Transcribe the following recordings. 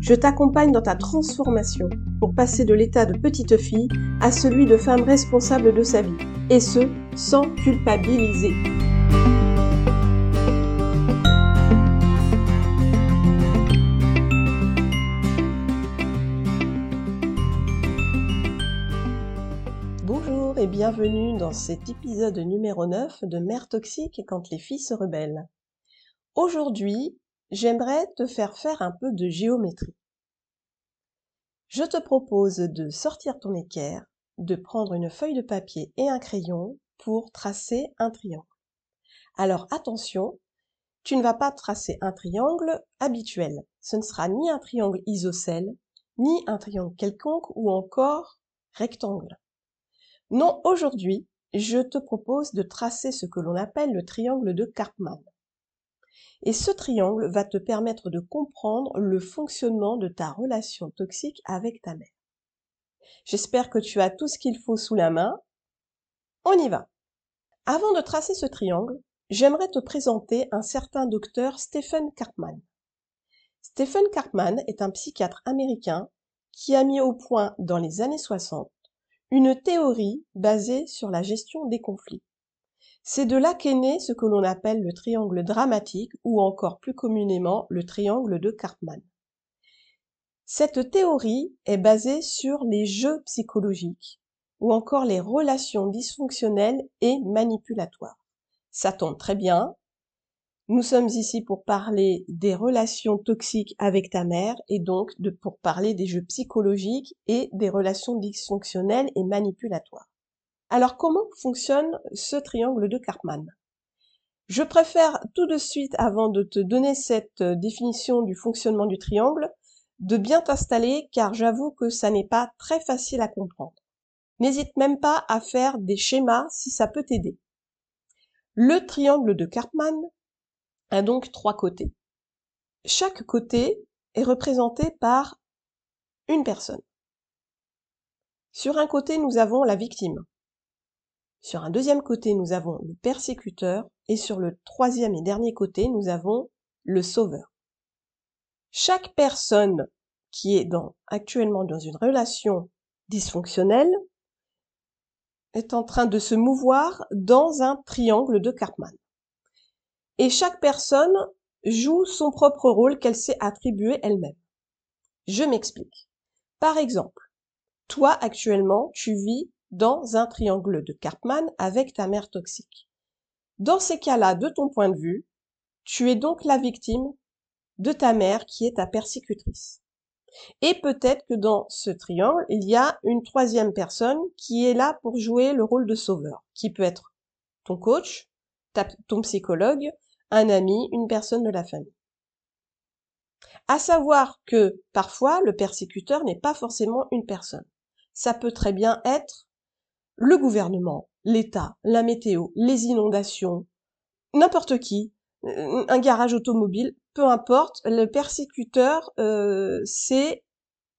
Je t'accompagne dans ta transformation pour passer de l'état de petite fille à celui de femme responsable de sa vie, et ce, sans culpabiliser. Bonjour et bienvenue dans cet épisode numéro 9 de Mère toxique quand les filles se rebellent. Aujourd'hui, j'aimerais te faire faire un peu de géométrie. Je te propose de sortir ton équerre, de prendre une feuille de papier et un crayon pour tracer un triangle. Alors attention, tu ne vas pas tracer un triangle habituel. Ce ne sera ni un triangle isocèle, ni un triangle quelconque ou encore rectangle. Non, aujourd'hui, je te propose de tracer ce que l'on appelle le triangle de Karpman. Et ce triangle va te permettre de comprendre le fonctionnement de ta relation toxique avec ta mère. J'espère que tu as tout ce qu'il faut sous la main. On y va. Avant de tracer ce triangle, j'aimerais te présenter un certain docteur Stephen Karpman. Stephen Karpman est un psychiatre américain qui a mis au point dans les années 60 une théorie basée sur la gestion des conflits. C'est de là qu'est né ce que l'on appelle le triangle dramatique ou encore plus communément le triangle de Karpman. Cette théorie est basée sur les jeux psychologiques ou encore les relations dysfonctionnelles et manipulatoires. Ça tombe très bien. Nous sommes ici pour parler des relations toxiques avec ta mère et donc pour parler des jeux psychologiques et des relations dysfonctionnelles et manipulatoires. Alors comment fonctionne ce triangle de Karpman? Je préfère tout de suite, avant de te donner cette euh, définition du fonctionnement du triangle, de bien t'installer car j'avoue que ça n'est pas très facile à comprendre. N'hésite même pas à faire des schémas si ça peut t'aider. Le triangle de Karpman a donc trois côtés. Chaque côté est représenté par une personne. Sur un côté, nous avons la victime. Sur un deuxième côté, nous avons le persécuteur et sur le troisième et dernier côté, nous avons le sauveur. Chaque personne qui est actuellement dans une relation dysfonctionnelle est en train de se mouvoir dans un triangle de Karpman. Et chaque personne joue son propre rôle qu'elle s'est attribué elle-même. Je m'explique. Par exemple, toi actuellement, tu vis dans un triangle de Karpman avec ta mère toxique. Dans ces cas-là, de ton point de vue, tu es donc la victime de ta mère qui est ta persécutrice. Et peut-être que dans ce triangle, il y a une troisième personne qui est là pour jouer le rôle de sauveur, qui peut être ton coach, ton psychologue, un ami, une personne de la famille. À savoir que parfois le persécuteur n'est pas forcément une personne. Ça peut très bien être le gouvernement, l'État, la météo, les inondations, n'importe qui, euh, un garage automobile, peu importe, le persécuteur, euh, c'est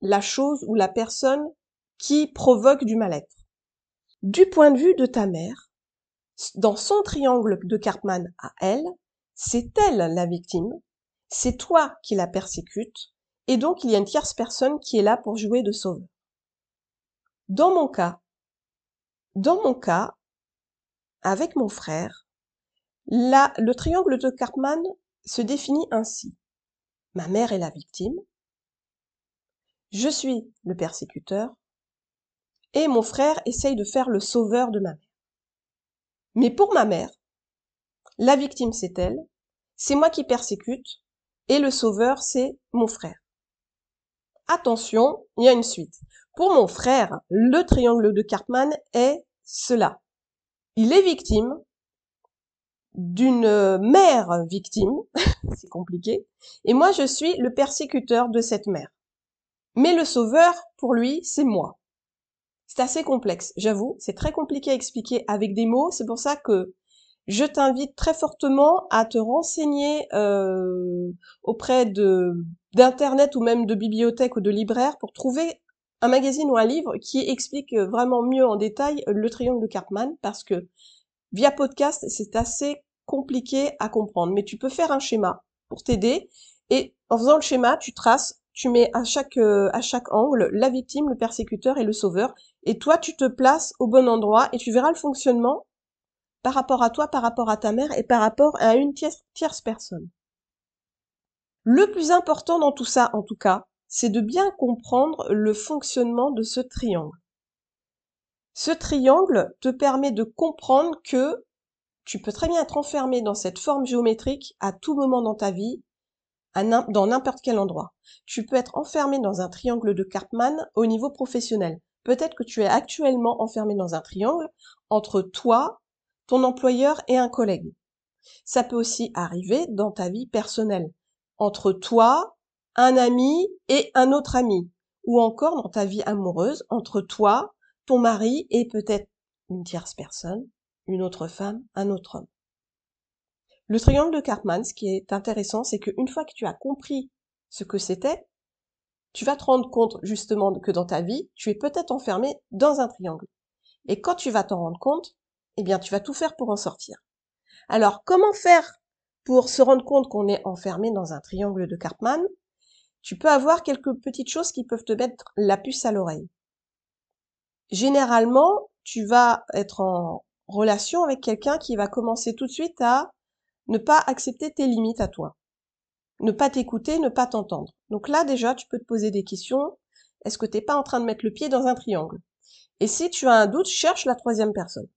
la chose ou la personne qui provoque du mal-être. Du point de vue de ta mère, dans son triangle de Karpman à elle, c'est elle la victime, c'est toi qui la persécute, et donc il y a une tierce personne qui est là pour jouer de sauveur. Dans mon cas, dans mon cas, avec mon frère, le triangle de Karpman se définit ainsi. Ma mère est la victime, je suis le persécuteur, et mon frère essaye de faire le sauveur de ma mère. Mais pour ma mère, la victime c'est elle, c'est moi qui persécute, et le sauveur c'est mon frère. Attention, il y a une suite. Pour mon frère, le triangle de Karpman est cela. Il est victime d'une mère victime, c'est compliqué, et moi je suis le persécuteur de cette mère. Mais le sauveur, pour lui, c'est moi. C'est assez complexe, j'avoue. C'est très compliqué à expliquer avec des mots. C'est pour ça que je t'invite très fortement à te renseigner euh, auprès d'internet ou même de bibliothèques ou de libraires pour trouver un magazine ou un livre qui explique vraiment mieux en détail le triangle de Karpman parce que via podcast c'est assez compliqué à comprendre mais tu peux faire un schéma pour t'aider et en faisant le schéma tu traces tu mets à chaque euh, à chaque angle la victime, le persécuteur et le sauveur et toi tu te places au bon endroit et tu verras le fonctionnement par rapport à toi, par rapport à ta mère et par rapport à une tierce, tierce personne. Le plus important dans tout ça, en tout cas, c'est de bien comprendre le fonctionnement de ce triangle. Ce triangle te permet de comprendre que tu peux très bien être enfermé dans cette forme géométrique à tout moment dans ta vie, dans n'importe quel endroit. Tu peux être enfermé dans un triangle de Karpman au niveau professionnel. Peut-être que tu es actuellement enfermé dans un triangle entre toi, ton employeur et un collègue. Ça peut aussi arriver dans ta vie personnelle, entre toi, un ami et un autre ami, ou encore dans ta vie amoureuse, entre toi, ton mari et peut-être une tierce personne, une autre femme, un autre homme. Le triangle de Karpman, ce qui est intéressant, c'est qu'une fois que tu as compris ce que c'était, tu vas te rendre compte justement que dans ta vie, tu es peut-être enfermé dans un triangle. Et quand tu vas t'en rendre compte, eh bien, tu vas tout faire pour en sortir. Alors, comment faire pour se rendre compte qu'on est enfermé dans un triangle de Karpman? Tu peux avoir quelques petites choses qui peuvent te mettre la puce à l'oreille. Généralement, tu vas être en relation avec quelqu'un qui va commencer tout de suite à ne pas accepter tes limites à toi. Ne pas t'écouter, ne pas t'entendre. Donc là, déjà, tu peux te poser des questions. Est-ce que t'es pas en train de mettre le pied dans un triangle? Et si tu as un doute, cherche la troisième personne.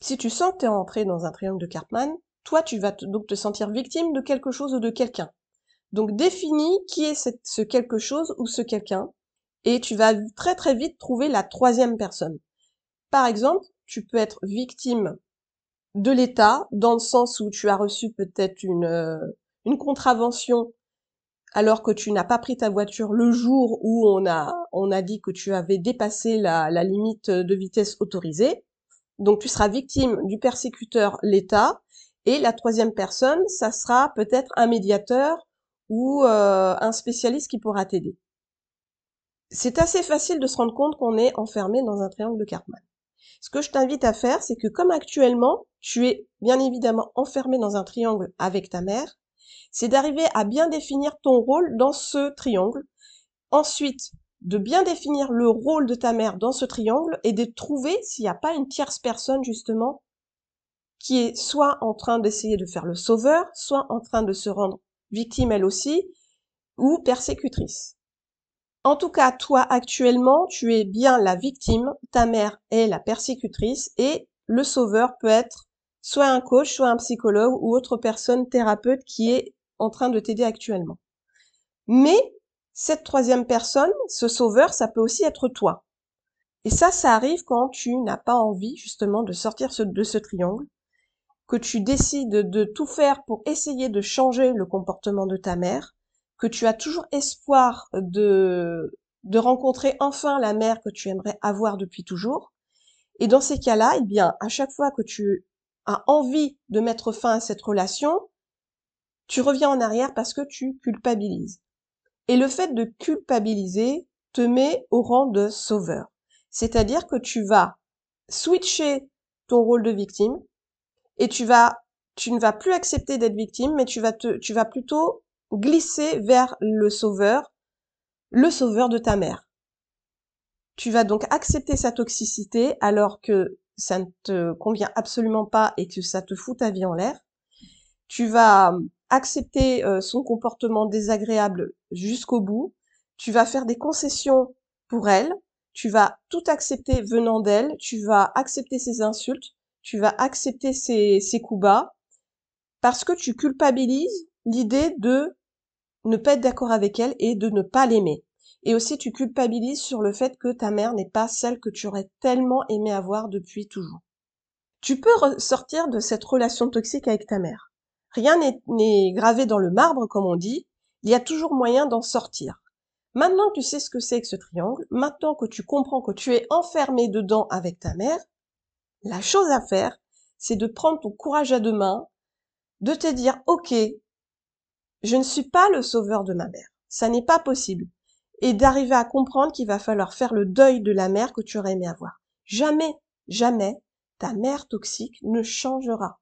Si tu sens que tu es entré dans un triangle de Karpman, toi, tu vas donc te sentir victime de quelque chose ou de quelqu'un. Donc définis qui est ce quelque chose ou ce quelqu'un, et tu vas très très vite trouver la troisième personne. Par exemple, tu peux être victime de l'État, dans le sens où tu as reçu peut-être une, euh, une contravention alors que tu n'as pas pris ta voiture le jour où on a, on a dit que tu avais dépassé la, la limite de vitesse autorisée. Donc tu seras victime du persécuteur l'État et la troisième personne, ça sera peut-être un médiateur ou euh, un spécialiste qui pourra t'aider. C'est assez facile de se rendre compte qu'on est enfermé dans un triangle de Karpman. Ce que je t'invite à faire, c'est que comme actuellement, tu es bien évidemment enfermé dans un triangle avec ta mère, c'est d'arriver à bien définir ton rôle dans ce triangle. Ensuite, de bien définir le rôle de ta mère dans ce triangle et de trouver s'il n'y a pas une tierce personne justement qui est soit en train d'essayer de faire le sauveur, soit en train de se rendre victime elle aussi, ou persécutrice. En tout cas, toi actuellement, tu es bien la victime, ta mère est la persécutrice et le sauveur peut être soit un coach, soit un psychologue ou autre personne thérapeute qui est en train de t'aider actuellement. Mais cette troisième personne, ce sauveur, ça peut aussi être toi. Et ça, ça arrive quand tu n'as pas envie justement de sortir de ce triangle, que tu décides de tout faire pour essayer de changer le comportement de ta mère, que tu as toujours espoir de, de rencontrer enfin la mère que tu aimerais avoir depuis toujours. Et dans ces cas-là, eh bien, à chaque fois que tu as envie de mettre fin à cette relation, tu reviens en arrière parce que tu culpabilises. Et le fait de culpabiliser te met au rang de sauveur. C'est-à-dire que tu vas switcher ton rôle de victime et tu vas, tu ne vas plus accepter d'être victime, mais tu vas te, tu vas plutôt glisser vers le sauveur, le sauveur de ta mère. Tu vas donc accepter sa toxicité alors que ça ne te convient absolument pas et que ça te fout ta vie en l'air. Tu vas accepter euh, son comportement désagréable jusqu'au bout, tu vas faire des concessions pour elle, tu vas tout accepter venant d'elle, tu vas accepter ses insultes, tu vas accepter ses, ses coups bas, parce que tu culpabilises l'idée de ne pas être d'accord avec elle et de ne pas l'aimer. Et aussi tu culpabilises sur le fait que ta mère n'est pas celle que tu aurais tellement aimé avoir depuis toujours. Tu peux sortir de cette relation toxique avec ta mère. Rien n'est gravé dans le marbre, comme on dit. Il y a toujours moyen d'en sortir. Maintenant que tu sais ce que c'est que ce triangle, maintenant que tu comprends que tu es enfermé dedans avec ta mère, la chose à faire, c'est de prendre ton courage à deux mains, de te dire, OK, je ne suis pas le sauveur de ma mère. Ça n'est pas possible. Et d'arriver à comprendre qu'il va falloir faire le deuil de la mère que tu aurais aimé avoir. Jamais, jamais, ta mère toxique ne changera.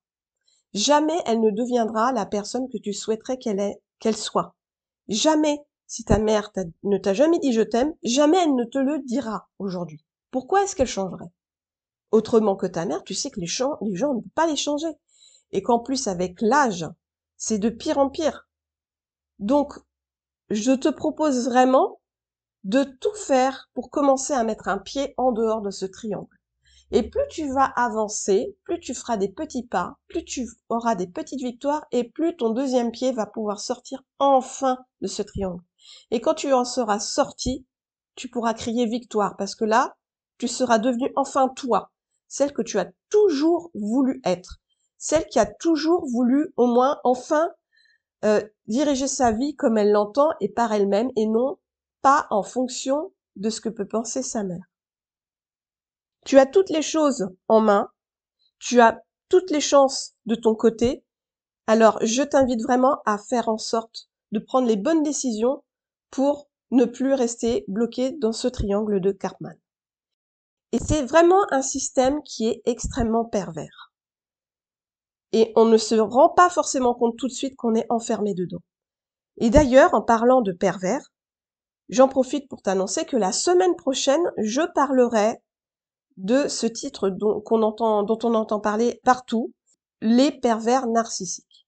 Jamais elle ne deviendra la personne que tu souhaiterais qu'elle soit. Jamais, si ta mère ne t'a jamais dit je t'aime, jamais elle ne te le dira aujourd'hui. Pourquoi est-ce qu'elle changerait? Autrement que ta mère, tu sais que les gens, ne peuvent pas les changer. Et qu'en plus, avec l'âge, c'est de pire en pire. Donc, je te propose vraiment de tout faire pour commencer à mettre un pied en dehors de ce triangle. Et plus tu vas avancer, plus tu feras des petits pas, plus tu auras des petites victoires et plus ton deuxième pied va pouvoir sortir enfin de ce triangle. Et quand tu en seras sorti, tu pourras crier victoire parce que là, tu seras devenu enfin toi, celle que tu as toujours voulu être, celle qui a toujours voulu au moins enfin euh, diriger sa vie comme elle l'entend et par elle-même et non pas en fonction de ce que peut penser sa mère. Tu as toutes les choses en main, tu as toutes les chances de ton côté, alors je t'invite vraiment à faire en sorte de prendre les bonnes décisions pour ne plus rester bloqué dans ce triangle de Karpman. Et c'est vraiment un système qui est extrêmement pervers. Et on ne se rend pas forcément compte tout de suite qu'on est enfermé dedans. Et d'ailleurs, en parlant de pervers, j'en profite pour t'annoncer que la semaine prochaine, je parlerai de ce titre dont, on entend parler partout, les pervers narcissiques.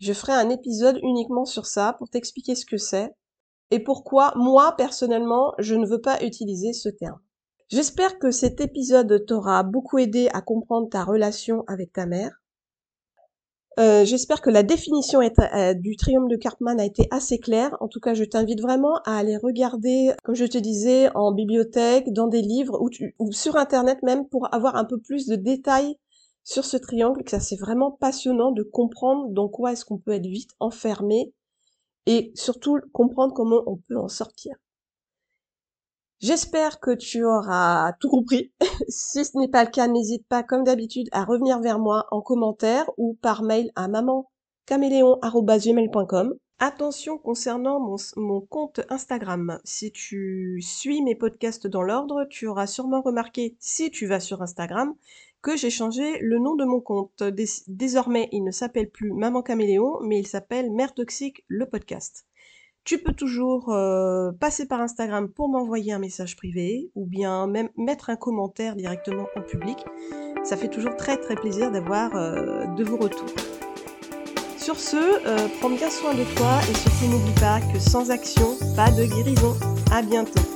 Je ferai un épisode uniquement sur ça pour t'expliquer ce que c'est et pourquoi moi personnellement je ne veux pas utiliser ce terme. J'espère que cet épisode t'aura beaucoup aidé à comprendre ta relation avec ta mère. Euh, j'espère que la définition euh, du triangle de Karpman a été assez claire. En tout cas, je t'invite vraiment à aller regarder, comme je te disais, en bibliothèque, dans des livres ou, ou sur Internet même pour avoir un peu plus de détails sur ce triangle. Que ça, c'est vraiment passionnant de comprendre dans quoi est-ce qu'on peut être vite enfermé et surtout comprendre comment on peut en sortir. J'espère que tu auras tout compris. si ce n'est pas le cas, n'hésite pas, comme d'habitude, à revenir vers moi en commentaire ou par mail à mamancaméléon.com. Attention concernant mon, mon, compte Instagram. Si tu suis mes podcasts dans l'ordre, tu auras sûrement remarqué, si tu vas sur Instagram, que j'ai changé le nom de mon compte. Désormais, il ne s'appelle plus Maman Caméléon, mais il s'appelle Mère Toxique, le podcast. Tu peux toujours euh, passer par Instagram pour m'envoyer un message privé ou bien même mettre un commentaire directement en public. Ça fait toujours très très plaisir d'avoir euh, de vos retours. Sur ce, euh, prends bien soin de toi et surtout n'oublie pas que sans action, pas de guérison. À bientôt.